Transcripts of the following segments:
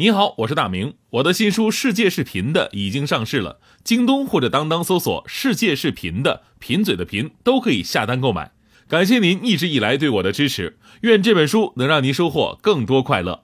你好，我是大明。我的新书《世界是贫的》已经上市了，京东或者当当搜索“世界是贫的”，贫嘴的贫都可以下单购买。感谢您一直以来对我的支持，愿这本书能让您收获更多快乐。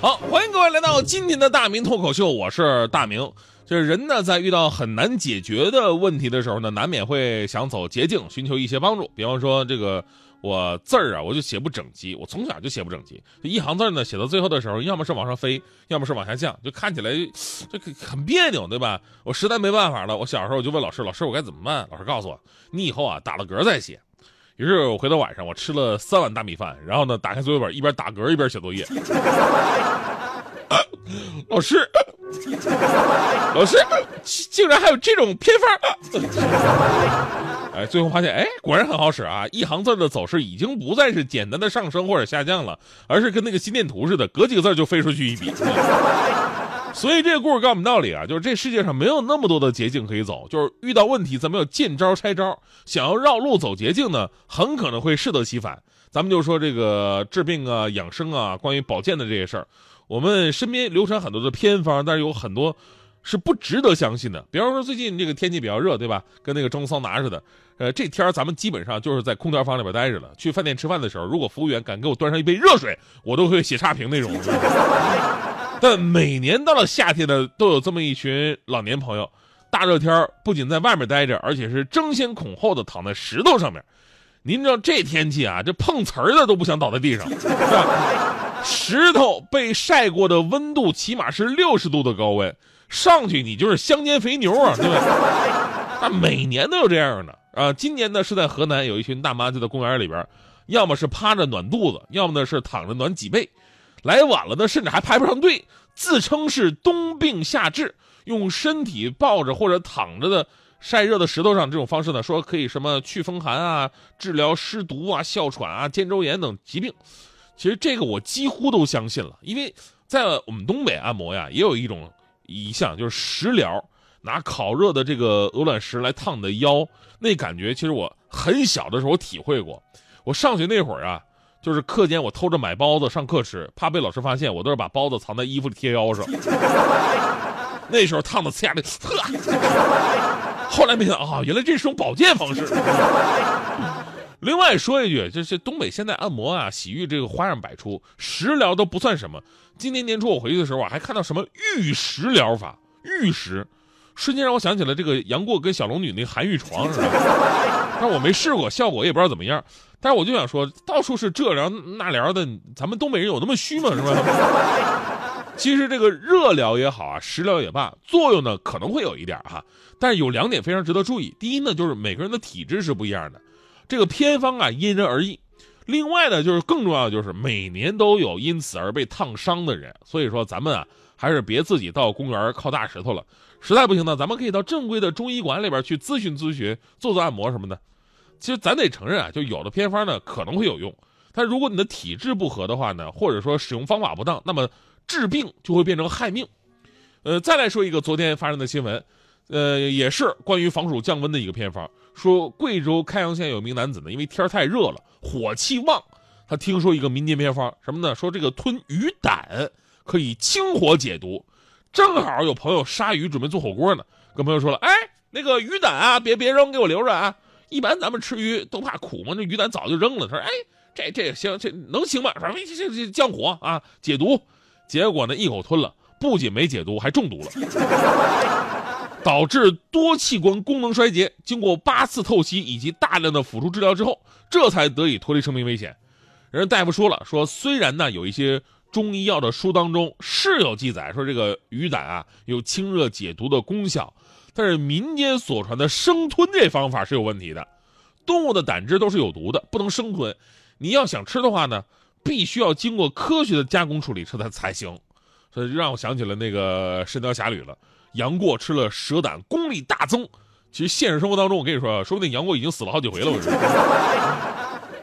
好，欢迎各位来到今天的大明脱口秀，我是大明。就是人呢，在遇到很难解决的问题的时候呢，难免会想走捷径，寻求一些帮助。比方说，这个我字儿啊，我就写不整齐，我从小就写不整齐，一行字呢，写到最后的时候，要么是往上飞，要么是往下降，就看起来这个很别扭，对吧？我实在没办法了，我小时候我就问老师，老师我该怎么办？老师告诉我，你以后啊打了嗝再写。于是我回到晚上，我吃了三碗大米饭，然后呢，打开作业本，一边打嗝一边写作业。老师，老师，竟然还有这种偏方！哎，最后发现，哎，果然很好使啊！一行字的走势已经不再是简单的上升或者下降了，而是跟那个心电图似的，隔几个字就飞出去一笔。所以这个故事告诉我们道理啊，就是这世界上没有那么多的捷径可以走，就是遇到问题咱们要见招拆招，想要绕路走捷径呢，很可能会适得其反。咱们就说这个治病啊、养生啊，关于保健的这些事儿，我们身边流传很多的偏方，但是有很多是不值得相信的。比方说最近这个天气比较热，对吧？跟那个蒸桑拿似的。呃，这天儿咱们基本上就是在空调房里边待着了。去饭店吃饭的时候，如果服务员敢给我端上一杯热水，我都会写差评那种。但每年到了夏天呢，都有这么一群老年朋友，大热天不仅在外面待着，而且是争先恐后的躺在石头上面。您知道这天气啊，这碰瓷儿的都不想倒在地上，是吧？石头被晒过的温度起码是六十度的高温，上去你就是香煎肥牛啊，对吧？啊，每年都有这样的啊。今年呢是在河南，有一群大妈就在公园里边，要么是趴着暖肚子，要么呢是躺着暖脊背。来晚了呢，甚至还排不上队，自称是冬病夏治，用身体抱着或者躺着的晒热的石头上这种方式呢，说可以什么祛风寒啊，治疗湿毒啊、哮喘啊、肩周炎等疾病。其实这个我几乎都相信了，因为在我们东北按摩呀，也有一种一项就是食疗，拿烤热的这个鹅卵石来烫你的腰，那感觉其实我很小的时候我体会过。我上学那会儿啊。就是课间我偷着买包子上课吃，怕被老师发现，我都是把包子藏在衣服里贴腰上。那时候烫的呲牙的，呵。后来没想到啊，原来这是种保健方式。另外说一句，就是东北现在按摩啊、洗浴这个花样百出，食疗都不算什么。今年年初我回去的时候啊，还看到什么玉石疗法，玉石，瞬间让我想起了这个杨过跟小龙女那寒玉床似的。但我没试过，效果也不知道怎么样。但是我就想说，到处是这聊那聊的，咱们东北人有那么虚吗？是吧？其实这个热聊也好啊，食疗也罢，作用呢可能会有一点哈，但是有两点非常值得注意。第一呢，就是每个人的体质是不一样的，这个偏方啊因人而异。另外呢，就是更重要的就是每年都有因此而被烫伤的人，所以说咱们啊还是别自己到公园靠大石头了。实在不行呢，咱们可以到正规的中医馆里边去咨询咨询，做做按摩什么的。其实咱得承认啊，就有的偏方呢可能会有用，但如果你的体质不合的话呢，或者说使用方法不当，那么治病就会变成害命。呃，再来说一个昨天发生的新闻，呃，也是关于防暑降温的一个偏方。说贵州开阳县有名男子呢，因为天太热了，火气旺，他听说一个民间偏方，什么呢？说这个吞鱼胆可以清火解毒。正好有朋友杀鱼准备做火锅呢，跟朋友说了，哎，那个鱼胆啊，别别扔，给我留着啊。一般咱们吃鱼都怕苦嘛，那鱼胆早就扔了。他说：“哎，这这行，这能行吗？反正这这这降火啊，解毒。”结果呢，一口吞了，不仅没解毒，还中毒了。导致多器官功能衰竭。经过八次透析以及大量的辅助治疗之后，这才得以脱离生命危险。人大夫说了，说虽然呢有一些中医药的书当中是有记载说这个鱼胆啊有清热解毒的功效，但是民间所传的生吞这方法是有问题的。动物的胆汁都是有毒的，不能生吞。你要想吃的话呢，必须要经过科学的加工处理，吃它才行。所以就让我想起了那个《神雕侠侣》了。杨过吃了蛇胆，功力大增。其实现实生活当中，我跟你说，说不定杨过已经死了好几回了。我。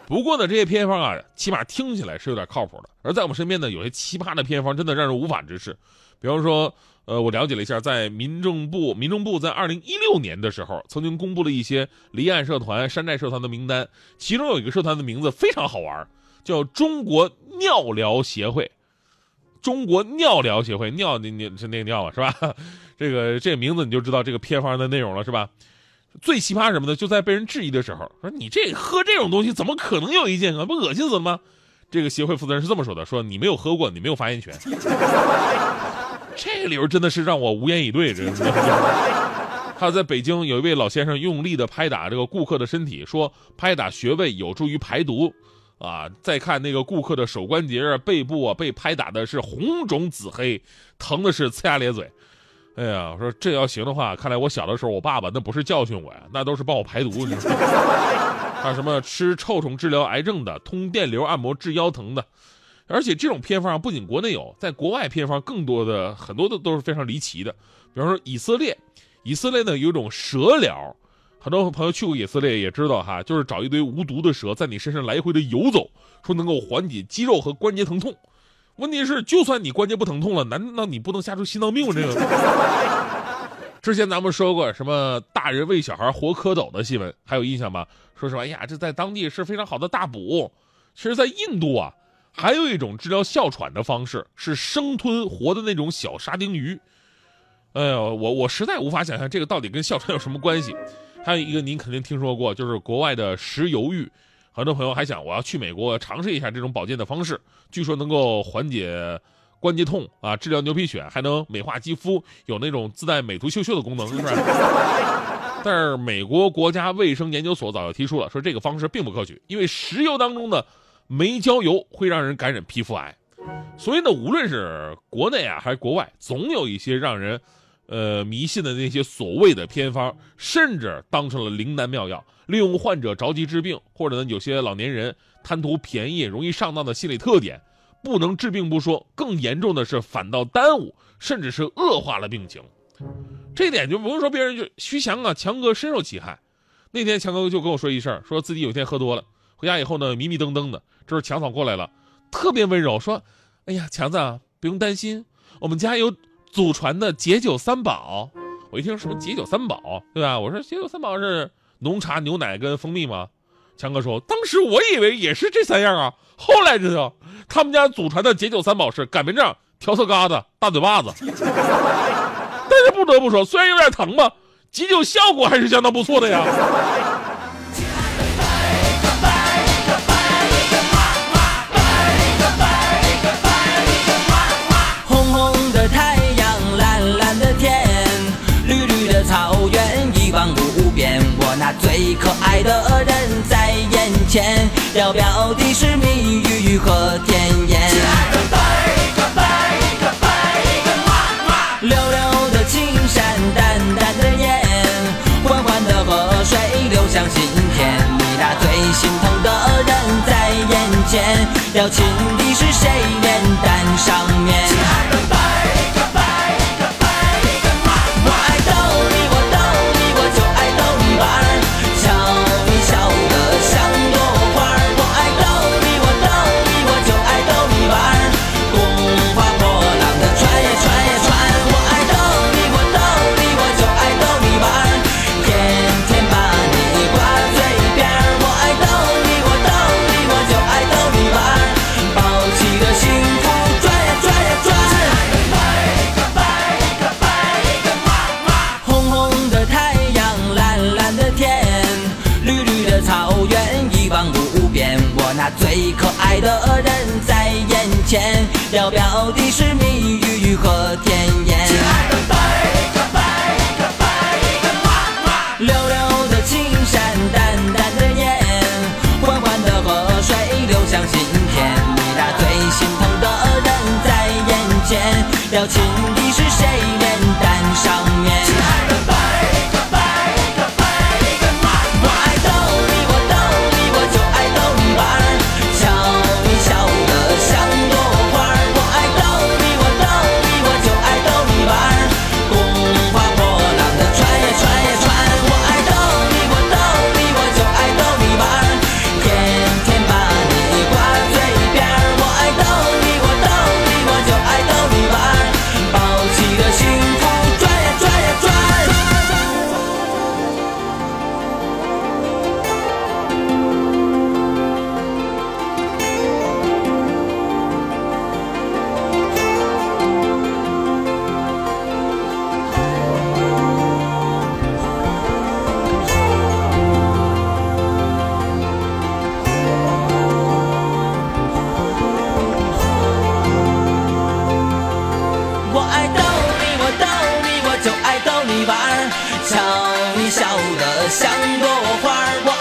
不过呢，这些偏方啊，起码听起来是有点靠谱的。而在我们身边呢，有些奇葩的偏方真的让人无法直视。比方说，呃，我了解了一下，在民政部，民政部在二零一六年的时候，曾经公布了一些离岸社团、山寨社团的名单，其中有一个社团的名字非常好玩，叫中国尿疗协会。中国尿疗协会，尿你你是那个尿啊，是吧？这个这个名字你就知道这个偏方的内容了，是吧？最奇葩什么呢？就在被人质疑的时候，说你这喝这种东西怎么可能有益健康？不恶心死了吗？这个协会负责人是这么说的：说你没有喝过，你没有发言权。这个理由真的是让我无言以对。这还有在北京有一位老先生用力的拍打这个顾客的身体，说拍打穴位有助于排毒。啊，再看那个顾客的手关节啊、背部啊，被拍打的是红肿紫黑，疼的是呲牙咧嘴。哎呀，我说这要行的话，看来我小的时候，我爸爸那不是教训我呀，那都是帮我排毒。还有什么吃臭虫治疗癌症的，通电流按摩治腰疼的，而且这种偏方不仅国内有，在国外偏方更多的很多的都是非常离奇的。比方说以色列，以色列呢有一种蛇疗。很多朋友去过以色列也知道哈，就是找一堆无毒的蛇在你身上来回的游走，说能够缓解肌肉和关节疼痛。问题是，就算你关节不疼痛了，难道你不能吓出心脏病这个？之前咱们说过什么大人喂小孩活蝌蚪的新闻，还有印象吗？说实话，哎呀，这在当地是非常好的大补。其实，在印度啊，还有一种治疗哮喘的方式是生吞活的那种小沙丁鱼。哎呦，我我实在无法想象这个到底跟哮喘有什么关系。还有一个您肯定听说过，就是国外的食鱿鱼，很多朋友还想我要去美国尝试一下这种保健的方式，据说能够缓解关节痛啊，治疗牛皮癣，还能美化肌肤，有那种自带美图秀秀的功能，是不是？但是美国国家卫生研究所早就提出了，说这个方式并不可取，因为石油当中的煤焦油会让人感染皮肤癌，所以呢，无论是国内啊还是国外，总有一些让人。呃，迷信的那些所谓的偏方，甚至当成了灵丹妙药，利用患者着急治病，或者呢，有些老年人贪图便宜、容易上当的心理特点，不能治病不说，更严重的是反倒耽误，甚至是恶化了病情。这点就不用说别人，就徐强啊，强哥深受其害。那天强哥就跟我说一事儿，说自己有一天喝多了，回家以后呢，迷迷瞪瞪的。这时候强嫂过来了，特别温柔说：“哎呀，强子啊不用担心，我们家有。”祖传的解酒三宝，我一听什么解酒三宝，对吧？我说解酒三宝是浓茶、牛奶跟蜂蜜吗？强哥说，当时我以为也是这三样啊，后来知道他们家祖传的解酒三宝是擀面杖、调色疙瘩、大嘴巴子。但是不得不说，虽然有点疼吧，解酒效果还是相当不错的呀。可爱的人在眼前，遥遥的是蜜语和甜言。亲爱的，拜个拜个拜个么么。溜溜的青山，淡淡的烟，缓缓的河水流向心田。你那最心疼的人在眼前，要亲的是谁脸蛋上面？最可爱的人在眼前，要表的是蜜语和甜言。亲爱的贝克贝克贝克妈妈，溜溜的青山，淡淡的烟，缓缓的河水流向心田。你那最心疼的人在眼前，要亲的是谁？笑得像朵花